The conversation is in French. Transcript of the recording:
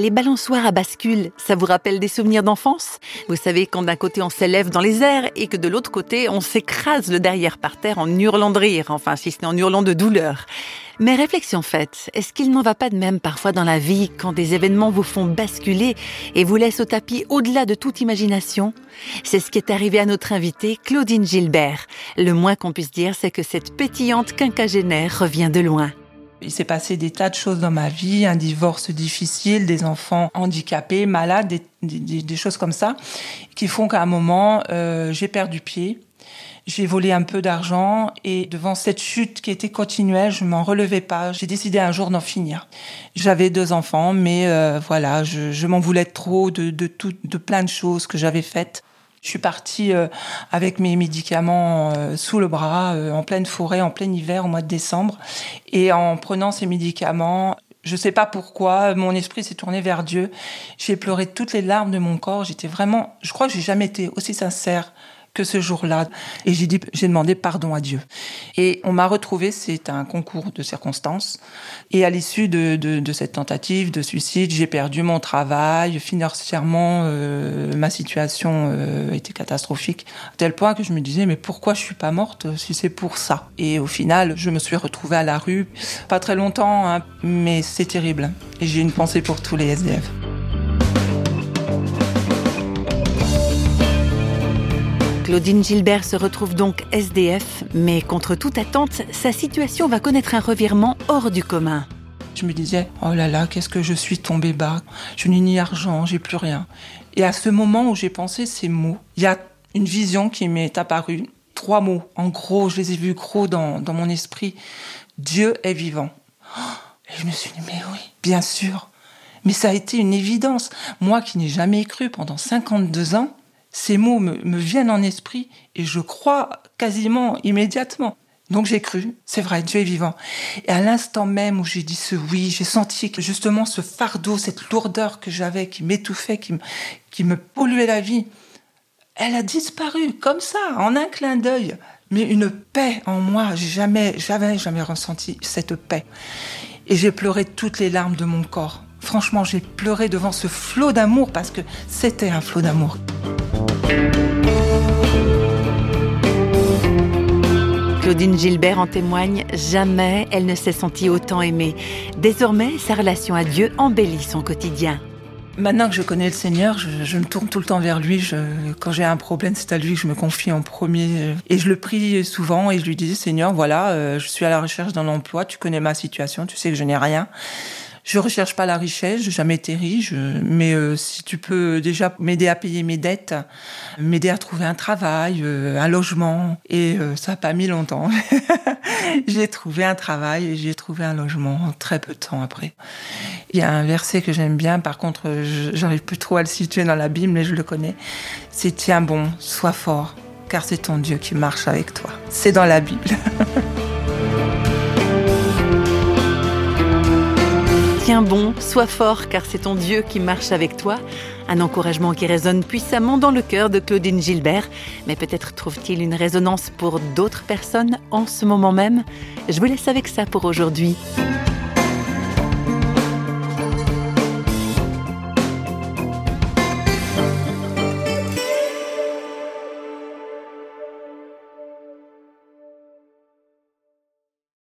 Les balançoires à bascule, ça vous rappelle des souvenirs d'enfance? Vous savez, quand d'un côté on s'élève dans les airs et que de l'autre côté on s'écrase le derrière par terre en hurlant de rire, enfin si ce n'est en hurlant de douleur. Mais réflexion faite, est-ce qu'il n'en va pas de même parfois dans la vie quand des événements vous font basculer et vous laissent au tapis au-delà de toute imagination? C'est ce qui est arrivé à notre invitée Claudine Gilbert. Le moins qu'on puisse dire, c'est que cette pétillante quinquagénaire revient de loin. Il s'est passé des tas de choses dans ma vie, un divorce difficile, des enfants handicapés, malades, des, choses comme ça, qui font qu'à un moment, euh, j'ai perdu pied. J'ai volé un peu d'argent et devant cette chute qui était continuelle, je m'en relevais pas. J'ai décidé un jour d'en finir. J'avais deux enfants, mais euh, voilà, je, m'en voulais trop de, de, tout, de plein de choses que j'avais faites. Je suis partie euh, avec mes médicaments euh, sous le bras, euh, en pleine forêt, en plein hiver, au mois de décembre. Et en prenant ces médicaments, je ne sais pas pourquoi, mon esprit s'est tourné vers Dieu. J'ai pleuré toutes les larmes de mon corps. J'étais vraiment, je crois que j'ai jamais été aussi sincère que ce jour-là. Et j'ai dit, j'ai demandé pardon à Dieu. Et on m'a retrouvé, c'est un concours de circonstances. Et à l'issue de, de, cette tentative de suicide, j'ai perdu mon travail. Financièrement, euh, ma situation euh, était catastrophique, à tel point que je me disais, mais pourquoi je suis pas morte si c'est pour ça? Et au final, je me suis retrouvée à la rue, pas très longtemps, hein, mais c'est terrible. Et j'ai une pensée pour tous les SDF. Claudine Gilbert se retrouve donc SDF, mais contre toute attente, sa situation va connaître un revirement hors du commun. Je me disais, oh là là, qu'est-ce que je suis tombée bas. Je n'ai ni argent, j'ai plus rien. Et à ce moment où j'ai pensé ces mots, il y a une vision qui m'est apparue. Trois mots, en gros, je les ai vus gros dans, dans mon esprit. Dieu est vivant. Et je me suis dit, mais oui, bien sûr. Mais ça a été une évidence. Moi qui n'ai jamais cru pendant 52 ans, ces mots me, viennent en esprit et je crois quasiment immédiatement. Donc j'ai cru, c'est vrai, Dieu est vivant. Et à l'instant même où j'ai dit ce oui, j'ai senti que justement ce fardeau, cette lourdeur que j'avais, qui m'étouffait, qui me, polluait la vie, elle a disparu comme ça, en un clin d'œil. Mais une paix en moi, jamais, jamais, jamais ressenti cette paix. Et j'ai pleuré toutes les larmes de mon corps. Franchement, j'ai pleuré devant ce flot d'amour parce que c'était un flot d'amour. Claudine Gilbert en témoigne, jamais elle ne s'est sentie autant aimée. Désormais, sa relation à Dieu embellit son quotidien. Maintenant que je connais le Seigneur, je, me tourne tout le temps vers lui. quand j'ai un problème, c'est à lui que je me confie en premier. Et je le prie souvent et je lui dis, Seigneur, voilà, euh, je suis à la recherche d'un emploi, tu connais ma situation, tu sais que je n'ai rien. Je recherche pas la richesse, j'ai jamais été riche, mais euh, si tu peux déjà m'aider à payer mes dettes, m'aider à trouver un travail, euh, un logement, et euh, ça n'a pas mis longtemps. j'ai trouvé un travail et j'ai trouvé un logement très peu de temps après. Il y a un verset que j'aime bien, par contre, j'arrive plus trop à le situer dans la Bible, mais je le connais. C'est tiens bon, sois fort, car c'est ton Dieu qui marche avec toi. C'est dans la Bible. Tiens bon, sois fort car c'est ton Dieu qui marche avec toi. Un encouragement qui résonne puissamment dans le cœur de Claudine Gilbert. Mais peut-être trouve-t-il une résonance pour d'autres personnes en ce moment même Je vous laisse avec ça pour aujourd'hui.